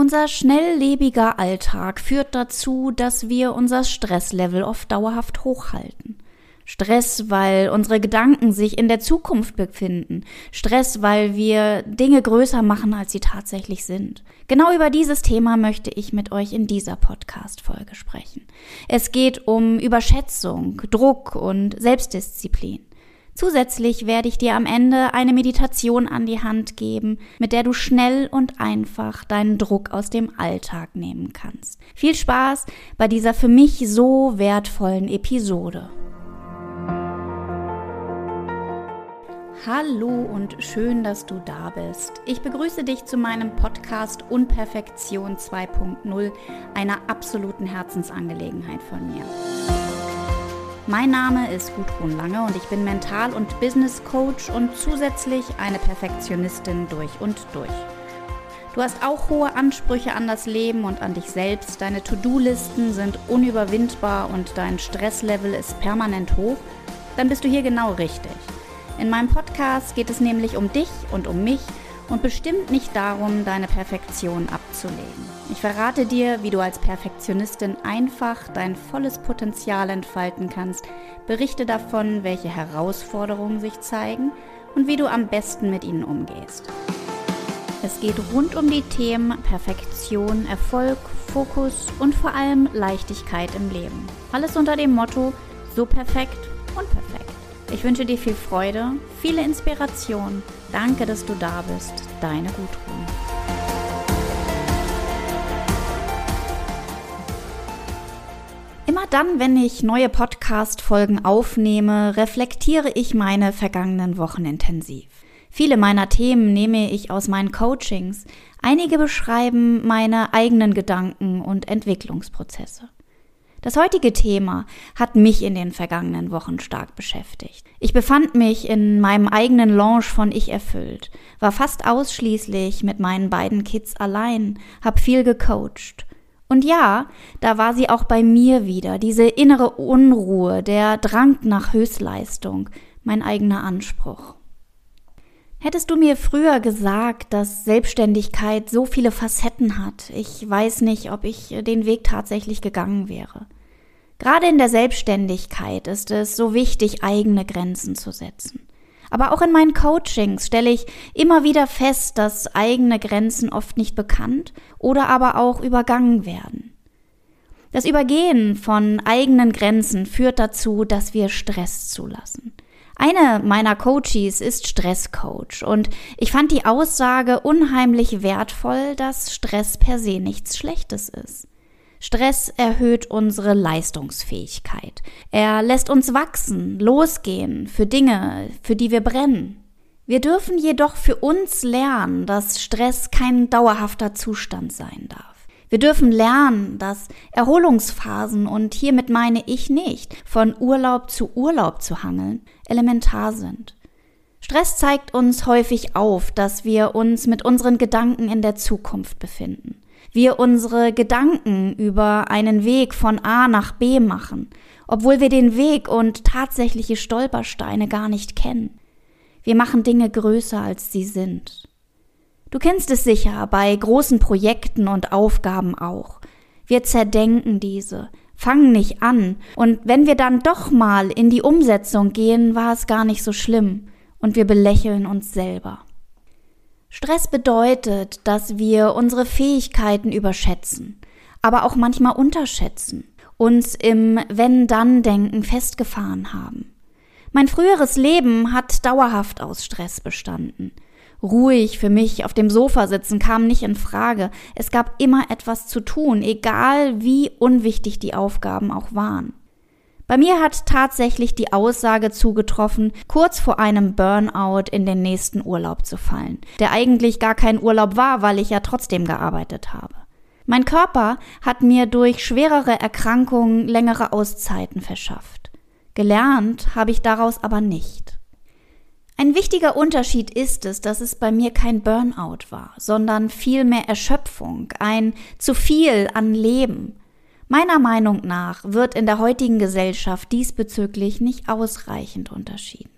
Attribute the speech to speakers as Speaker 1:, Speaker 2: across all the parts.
Speaker 1: Unser schnelllebiger Alltag führt dazu, dass wir unser Stresslevel oft dauerhaft hochhalten. Stress, weil unsere Gedanken sich in der Zukunft befinden. Stress, weil wir Dinge größer machen, als sie tatsächlich sind. Genau über dieses Thema möchte ich mit euch in dieser Podcast-Folge sprechen. Es geht um Überschätzung, Druck und Selbstdisziplin. Zusätzlich werde ich dir am Ende eine Meditation an die Hand geben, mit der du schnell und einfach deinen Druck aus dem Alltag nehmen kannst. Viel Spaß bei dieser für mich so wertvollen Episode. Hallo und schön, dass du da bist. Ich begrüße dich zu meinem Podcast Unperfektion 2.0, einer absoluten Herzensangelegenheit von mir. Mein Name ist Gudrun Lange und ich bin Mental- und Business Coach und zusätzlich eine Perfektionistin durch und durch. Du hast auch hohe Ansprüche an das Leben und an dich selbst. Deine To-Do-Listen sind unüberwindbar und dein Stresslevel ist permanent hoch. Dann bist du hier genau richtig. In meinem Podcast geht es nämlich um dich und um mich und bestimmt nicht darum, deine Perfektion abzulegen. Ich verrate dir, wie du als Perfektionistin einfach dein volles Potenzial entfalten kannst, berichte davon, welche Herausforderungen sich zeigen und wie du am besten mit ihnen umgehst. Es geht rund um die Themen Perfektion, Erfolg, Fokus und vor allem Leichtigkeit im Leben. Alles unter dem Motto so perfekt und perfekt. Ich wünsche dir viel Freude, viele Inspiration. Danke, dass du da bist. Deine Gudrun. Immer dann, wenn ich neue Podcast-Folgen aufnehme, reflektiere ich meine vergangenen Wochen intensiv. Viele meiner Themen nehme ich aus meinen Coachings. Einige beschreiben meine eigenen Gedanken und Entwicklungsprozesse. Das heutige Thema hat mich in den vergangenen Wochen stark beschäftigt. Ich befand mich in meinem eigenen Lounge von Ich erfüllt, war fast ausschließlich mit meinen beiden Kids allein, hab viel gecoacht. Und ja, da war sie auch bei mir wieder, diese innere Unruhe, der Drang nach Höchstleistung, mein eigener Anspruch. Hättest du mir früher gesagt, dass Selbstständigkeit so viele Facetten hat, ich weiß nicht, ob ich den Weg tatsächlich gegangen wäre. Gerade in der Selbstständigkeit ist es so wichtig, eigene Grenzen zu setzen. Aber auch in meinen Coachings stelle ich immer wieder fest, dass eigene Grenzen oft nicht bekannt oder aber auch übergangen werden. Das Übergehen von eigenen Grenzen führt dazu, dass wir Stress zulassen. Eine meiner Coaches ist Stresscoach und ich fand die Aussage unheimlich wertvoll, dass Stress per se nichts Schlechtes ist. Stress erhöht unsere Leistungsfähigkeit. Er lässt uns wachsen, losgehen für Dinge, für die wir brennen. Wir dürfen jedoch für uns lernen, dass Stress kein dauerhafter Zustand sein darf. Wir dürfen lernen, dass Erholungsphasen, und hiermit meine ich nicht, von Urlaub zu Urlaub zu hangeln, elementar sind. Stress zeigt uns häufig auf, dass wir uns mit unseren Gedanken in der Zukunft befinden. Wir unsere Gedanken über einen Weg von A nach B machen, obwohl wir den Weg und tatsächliche Stolpersteine gar nicht kennen. Wir machen Dinge größer, als sie sind. Du kennst es sicher bei großen Projekten und Aufgaben auch. Wir zerdenken diese, fangen nicht an, und wenn wir dann doch mal in die Umsetzung gehen, war es gar nicht so schlimm, und wir belächeln uns selber. Stress bedeutet, dass wir unsere Fähigkeiten überschätzen, aber auch manchmal unterschätzen, uns im Wenn-Dann-Denken festgefahren haben. Mein früheres Leben hat dauerhaft aus Stress bestanden ruhig für mich auf dem Sofa sitzen kam nicht in Frage. Es gab immer etwas zu tun, egal wie unwichtig die Aufgaben auch waren. Bei mir hat tatsächlich die Aussage zugetroffen, kurz vor einem Burnout in den nächsten Urlaub zu fallen, der eigentlich gar kein Urlaub war, weil ich ja trotzdem gearbeitet habe. Mein Körper hat mir durch schwerere Erkrankungen längere Auszeiten verschafft. Gelernt habe ich daraus aber nicht. Ein wichtiger Unterschied ist es, dass es bei mir kein Burnout war, sondern vielmehr Erschöpfung, ein zu viel an Leben. Meiner Meinung nach wird in der heutigen Gesellschaft diesbezüglich nicht ausreichend unterschieden.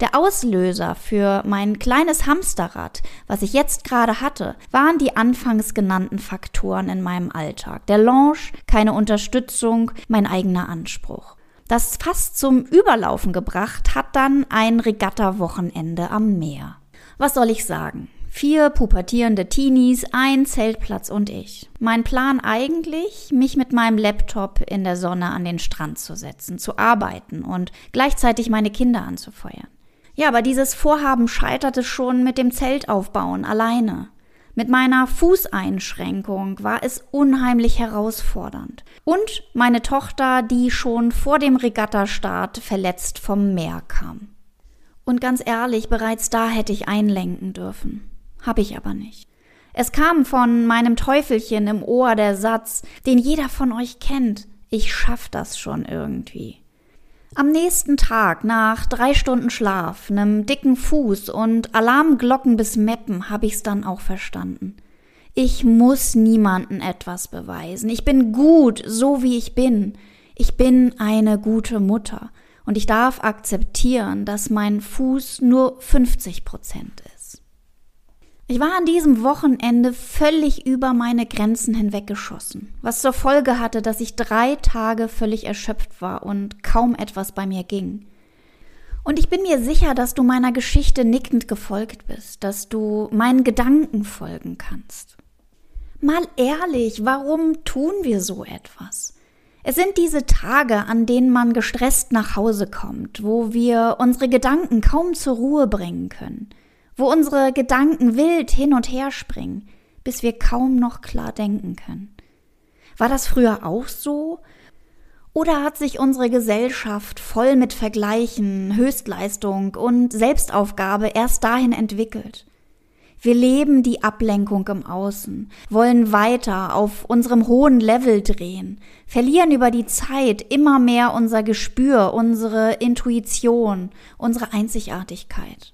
Speaker 1: Der Auslöser für mein kleines Hamsterrad, was ich jetzt gerade hatte, waren die anfangs genannten Faktoren in meinem Alltag. Der Launch, keine Unterstützung, mein eigener Anspruch. Das fast zum Überlaufen gebracht hat dann ein Regatta-Wochenende am Meer. Was soll ich sagen? Vier pubertierende Teenies, ein Zeltplatz und ich. Mein Plan eigentlich, mich mit meinem Laptop in der Sonne an den Strand zu setzen, zu arbeiten und gleichzeitig meine Kinder anzufeuern. Ja, aber dieses Vorhaben scheiterte schon mit dem Zeltaufbauen alleine. Mit meiner Fußeinschränkung war es unheimlich herausfordernd. Und meine Tochter, die schon vor dem Regattastart verletzt vom Meer kam. Und ganz ehrlich, bereits da hätte ich einlenken dürfen. Hab ich aber nicht. Es kam von meinem Teufelchen im Ohr der Satz, den jeder von euch kennt. Ich schaff das schon irgendwie. Am nächsten Tag, nach drei Stunden Schlaf, nem dicken Fuß und Alarmglocken bis Meppen, hab ich's dann auch verstanden. Ich muss niemanden etwas beweisen. Ich bin gut, so wie ich bin. Ich bin eine gute Mutter. Und ich darf akzeptieren, dass mein Fuß nur 50 Prozent ist. Ich war an diesem Wochenende völlig über meine Grenzen hinweggeschossen, was zur Folge hatte, dass ich drei Tage völlig erschöpft war und kaum etwas bei mir ging. Und ich bin mir sicher, dass du meiner Geschichte nickend gefolgt bist, dass du meinen Gedanken folgen kannst. Mal ehrlich, warum tun wir so etwas? Es sind diese Tage, an denen man gestresst nach Hause kommt, wo wir unsere Gedanken kaum zur Ruhe bringen können – wo unsere Gedanken wild hin und her springen, bis wir kaum noch klar denken können. War das früher auch so? Oder hat sich unsere Gesellschaft voll mit Vergleichen, Höchstleistung und Selbstaufgabe erst dahin entwickelt? Wir leben die Ablenkung im Außen, wollen weiter auf unserem hohen Level drehen, verlieren über die Zeit immer mehr unser Gespür, unsere Intuition, unsere Einzigartigkeit.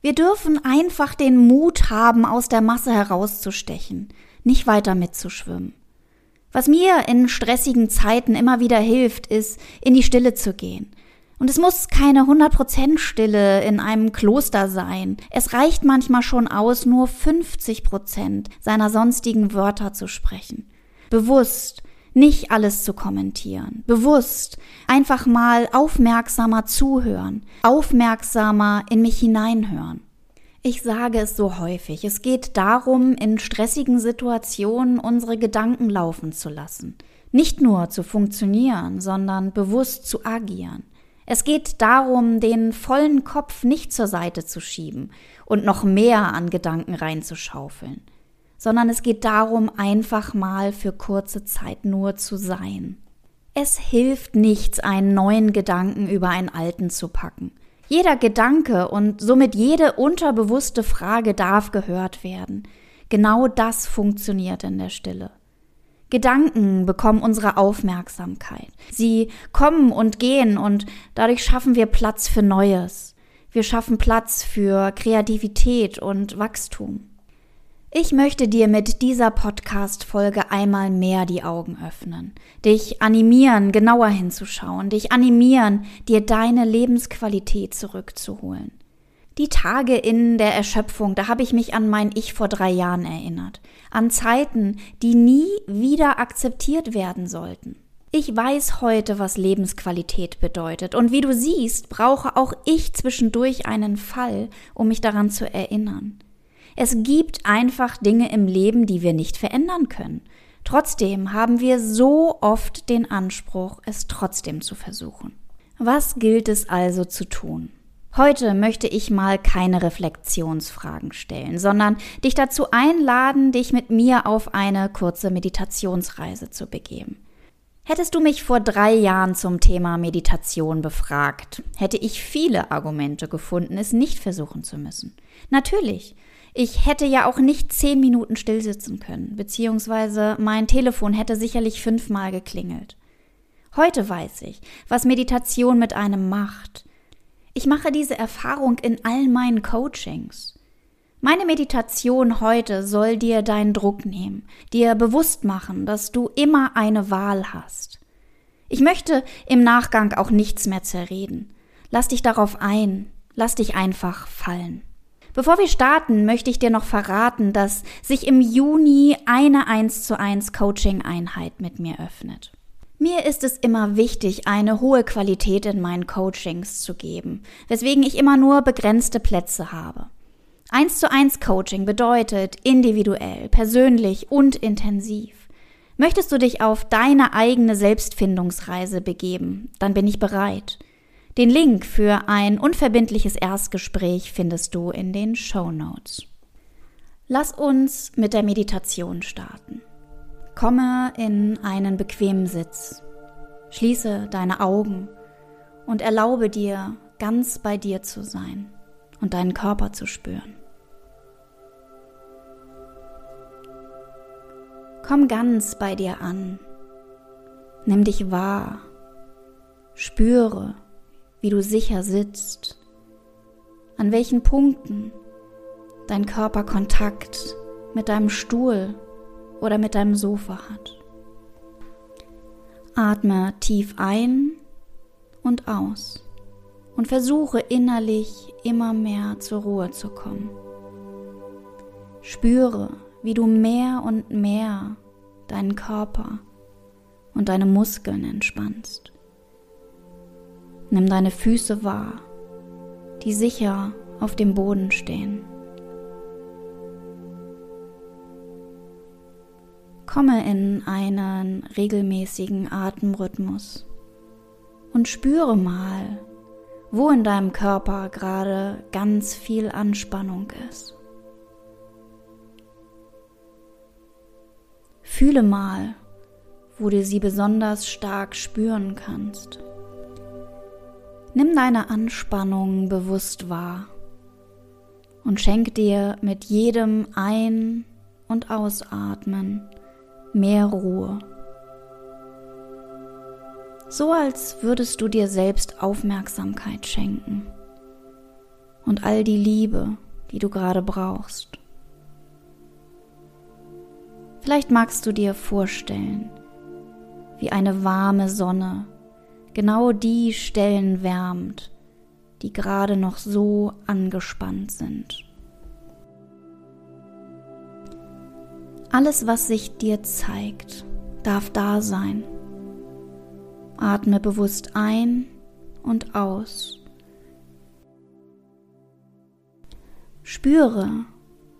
Speaker 1: Wir dürfen einfach den Mut haben, aus der Masse herauszustechen, nicht weiter mitzuschwimmen. Was mir in stressigen Zeiten immer wieder hilft, ist, in die Stille zu gehen. Und es muss keine 100% Stille in einem Kloster sein. Es reicht manchmal schon aus, nur 50% seiner sonstigen Wörter zu sprechen. Bewusst, nicht alles zu kommentieren, bewusst einfach mal aufmerksamer zuhören, aufmerksamer in mich hineinhören. Ich sage es so häufig, es geht darum, in stressigen Situationen unsere Gedanken laufen zu lassen. Nicht nur zu funktionieren, sondern bewusst zu agieren. Es geht darum, den vollen Kopf nicht zur Seite zu schieben und noch mehr an Gedanken reinzuschaufeln sondern es geht darum, einfach mal für kurze Zeit nur zu sein. Es hilft nichts, einen neuen Gedanken über einen alten zu packen. Jeder Gedanke und somit jede unterbewusste Frage darf gehört werden. Genau das funktioniert in der Stille. Gedanken bekommen unsere Aufmerksamkeit. Sie kommen und gehen und dadurch schaffen wir Platz für Neues. Wir schaffen Platz für Kreativität und Wachstum. Ich möchte dir mit dieser Podcast-Folge einmal mehr die Augen öffnen, dich animieren, genauer hinzuschauen, dich animieren, dir deine Lebensqualität zurückzuholen. Die Tage in der Erschöpfung, da habe ich mich an mein Ich vor drei Jahren erinnert, an Zeiten, die nie wieder akzeptiert werden sollten. Ich weiß heute, was Lebensqualität bedeutet, und wie du siehst, brauche auch ich zwischendurch einen Fall, um mich daran zu erinnern. Es gibt einfach Dinge im Leben, die wir nicht verändern können. Trotzdem haben wir so oft den Anspruch, es trotzdem zu versuchen. Was gilt es also zu tun? Heute möchte ich mal keine Reflexionsfragen stellen, sondern dich dazu einladen, dich mit mir auf eine kurze Meditationsreise zu begeben. Hättest du mich vor drei Jahren zum Thema Meditation befragt, hätte ich viele Argumente gefunden, es nicht versuchen zu müssen. Natürlich, ich hätte ja auch nicht zehn Minuten stillsitzen können, beziehungsweise mein Telefon hätte sicherlich fünfmal geklingelt. Heute weiß ich, was Meditation mit einem macht. Ich mache diese Erfahrung in all meinen Coachings. Meine Meditation heute soll dir deinen Druck nehmen, dir bewusst machen, dass du immer eine Wahl hast. Ich möchte im Nachgang auch nichts mehr zerreden. Lass dich darauf ein, lass dich einfach fallen. Bevor wir starten, möchte ich dir noch verraten, dass sich im Juni eine 1 zu 1 Coaching Einheit mit mir öffnet. Mir ist es immer wichtig, eine hohe Qualität in meinen Coachings zu geben, weswegen ich immer nur begrenzte Plätze habe. 1 zu 1 Coaching bedeutet individuell, persönlich und intensiv. Möchtest du dich auf deine eigene Selbstfindungsreise begeben, dann bin ich bereit. Den Link für ein unverbindliches Erstgespräch findest du in den Show Notes. Lass uns mit der Meditation starten. Komme in einen bequemen Sitz. Schließe deine Augen und erlaube dir, ganz bei dir zu sein und deinen Körper zu spüren. Komm ganz bei dir an. Nimm dich wahr. Spüre, wie du sicher sitzt, an welchen Punkten dein Körper Kontakt mit deinem Stuhl oder mit deinem Sofa hat. Atme tief ein und aus und versuche innerlich immer mehr zur Ruhe zu kommen. Spüre, wie du mehr und mehr deinen Körper und deine Muskeln entspannst. Nimm deine Füße wahr, die sicher auf dem Boden stehen. Komme in einen regelmäßigen Atemrhythmus und spüre mal, wo in deinem Körper gerade ganz viel Anspannung ist. Fühle mal, wo du sie besonders stark spüren kannst. Nimm deine Anspannung bewusst wahr und schenk dir mit jedem Ein- und Ausatmen mehr Ruhe. So als würdest du dir selbst Aufmerksamkeit schenken und all die Liebe, die du gerade brauchst. Vielleicht magst du dir vorstellen, wie eine warme Sonne genau die Stellen wärmt, die gerade noch so angespannt sind. Alles, was sich dir zeigt, darf da sein. Atme bewusst ein und aus. Spüre,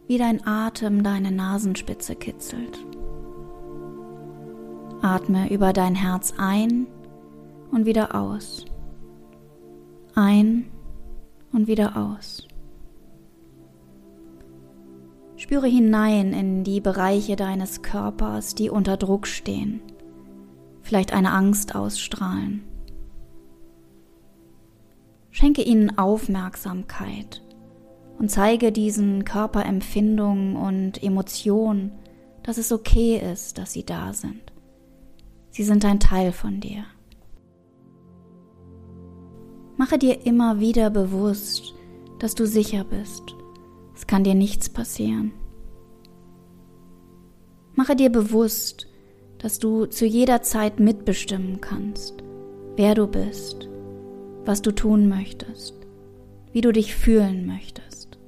Speaker 1: wie dein Atem deine Nasenspitze kitzelt. Atme über dein Herz ein und wieder aus. Ein und wieder aus. Spüre hinein in die Bereiche deines Körpers, die unter Druck stehen, vielleicht eine Angst ausstrahlen. Schenke ihnen Aufmerksamkeit und zeige diesen Körperempfindungen und Emotionen, dass es okay ist, dass sie da sind. Sie sind ein Teil von dir. Mache dir immer wieder bewusst, dass du sicher bist. Es kann dir nichts passieren. Mache dir bewusst, dass du zu jeder Zeit mitbestimmen kannst, wer du bist, was du tun möchtest, wie du dich fühlen möchtest.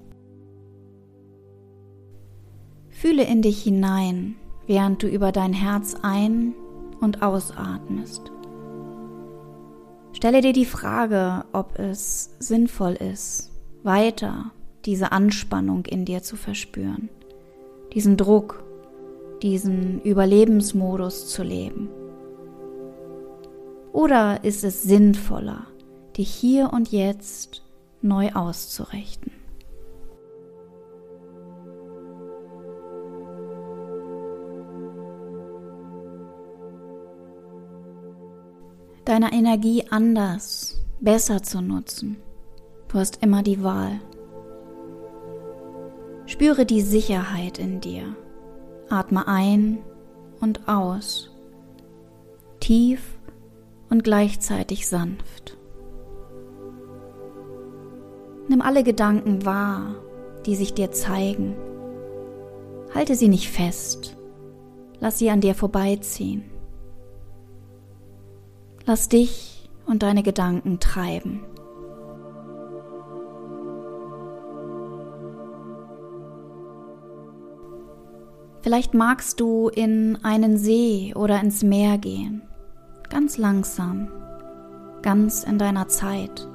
Speaker 1: Fühle in dich hinein, während du über dein Herz ein- und ausatmest. Stelle dir die Frage, ob es sinnvoll ist, weiter diese Anspannung in dir zu verspüren, diesen Druck, diesen Überlebensmodus zu leben. Oder ist es sinnvoller, dich hier und jetzt neu auszurichten? Deine Energie anders, besser zu nutzen. Du hast immer die Wahl. Spüre die Sicherheit in dir. Atme ein und aus. Tief und gleichzeitig sanft. Nimm alle Gedanken wahr, die sich dir zeigen. Halte sie nicht fest. Lass sie an dir vorbeiziehen. Lass dich und deine Gedanken treiben. Vielleicht magst du in einen See oder ins Meer gehen, ganz langsam, ganz in deiner Zeit.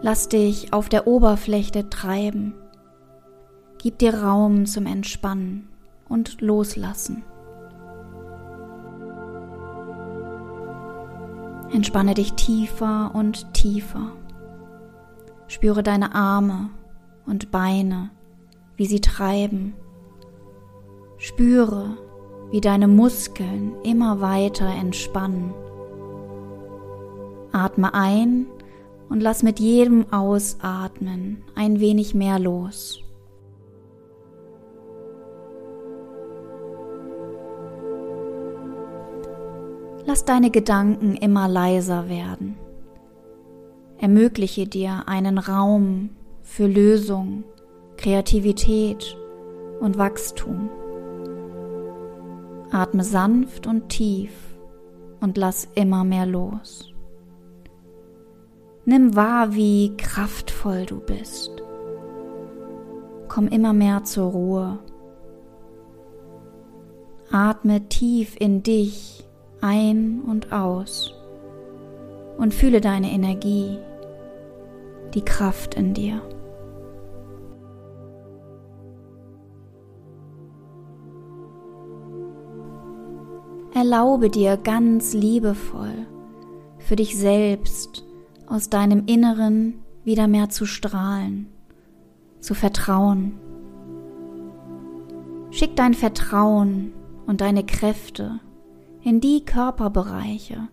Speaker 1: Lass dich auf der Oberfläche treiben. Gib dir Raum zum Entspannen und Loslassen. Entspanne dich tiefer und tiefer. Spüre deine Arme und Beine, wie sie treiben. Spüre, wie deine Muskeln immer weiter entspannen. Atme ein und lass mit jedem Ausatmen ein wenig mehr los. Lass deine Gedanken immer leiser werden. Ermögliche dir einen Raum für Lösung, Kreativität und Wachstum. Atme sanft und tief und lass immer mehr los. Nimm wahr, wie kraftvoll du bist. Komm immer mehr zur Ruhe. Atme tief in dich ein und aus und fühle deine Energie, die Kraft in dir. Erlaube dir ganz liebevoll für dich selbst aus deinem Inneren wieder mehr zu strahlen, zu vertrauen. Schick dein Vertrauen und deine Kräfte in die Körperbereiche,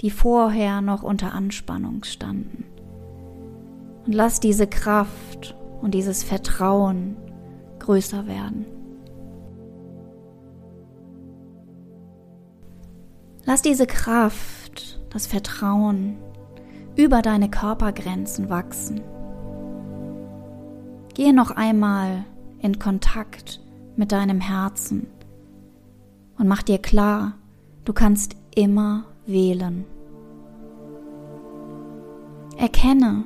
Speaker 1: die vorher noch unter Anspannung standen. Und lass diese Kraft und dieses Vertrauen größer werden. Lass diese Kraft, das Vertrauen über deine Körpergrenzen wachsen. Gehe noch einmal in Kontakt mit deinem Herzen und mach dir klar, du kannst immer wählen. Erkenne,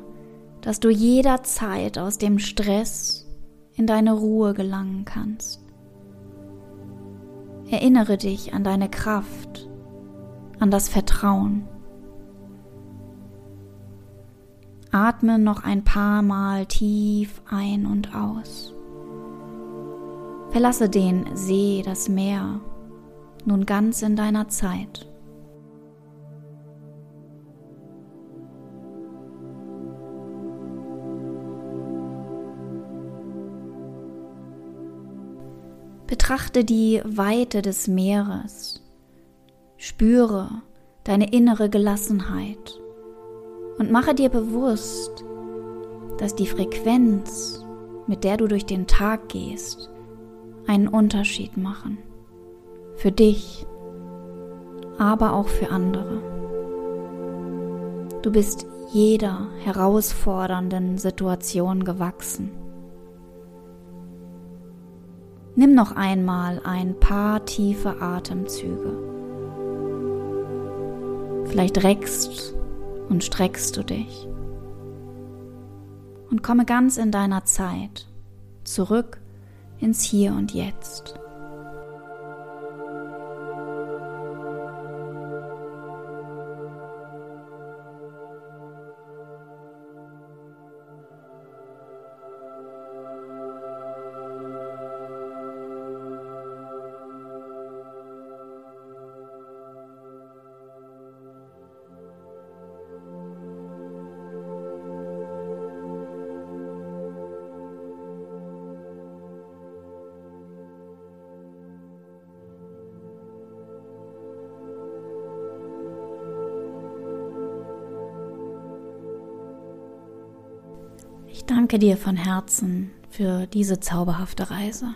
Speaker 1: dass du jederzeit aus dem Stress in deine Ruhe gelangen kannst. Erinnere dich an deine Kraft, an das Vertrauen. Atme noch ein paar Mal tief ein und aus. Verlasse den See, das Meer, nun ganz in deiner Zeit. Betrachte die Weite des Meeres, spüre deine innere Gelassenheit und mache dir bewusst, dass die Frequenz, mit der du durch den Tag gehst, einen Unterschied machen. Für dich, aber auch für andere. Du bist jeder herausfordernden Situation gewachsen. Nimm noch einmal ein paar tiefe Atemzüge. Vielleicht reckst und streckst du dich. Und komme ganz in deiner Zeit zurück ins Hier und Jetzt. Danke dir von Herzen für diese zauberhafte Reise.